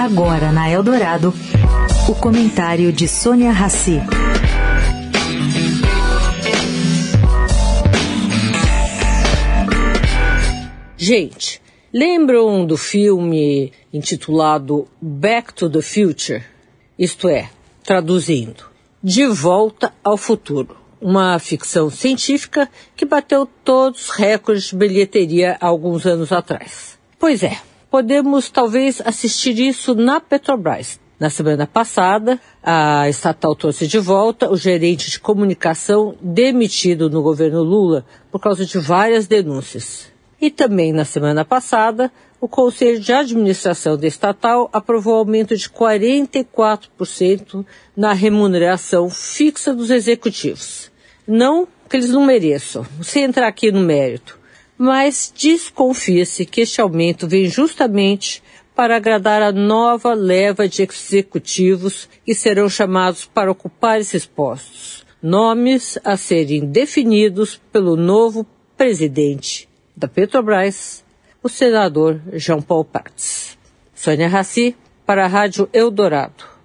Agora na Eldorado, o comentário de Sônia Rassi. Gente, lembram do filme intitulado Back to the Future? Isto é, traduzindo, De Volta ao Futuro. Uma ficção científica que bateu todos os recordes de bilheteria há alguns anos atrás. Pois é, podemos talvez assistir isso na Petrobras. Na semana passada, a estatal trouxe de volta o gerente de comunicação demitido no governo Lula por causa de várias denúncias. E também na semana passada, o Conselho de Administração da estatal aprovou aumento de 44% na remuneração fixa dos executivos. Não que eles não mereçam, sem entrar aqui no mérito, mas desconfia-se que este aumento vem justamente para agradar a nova leva de executivos que serão chamados para ocupar esses postos, nomes a serem definidos pelo novo presidente da Petrobras, o senador João Paulo Prats. Sônia Raci, para a Rádio Eldorado.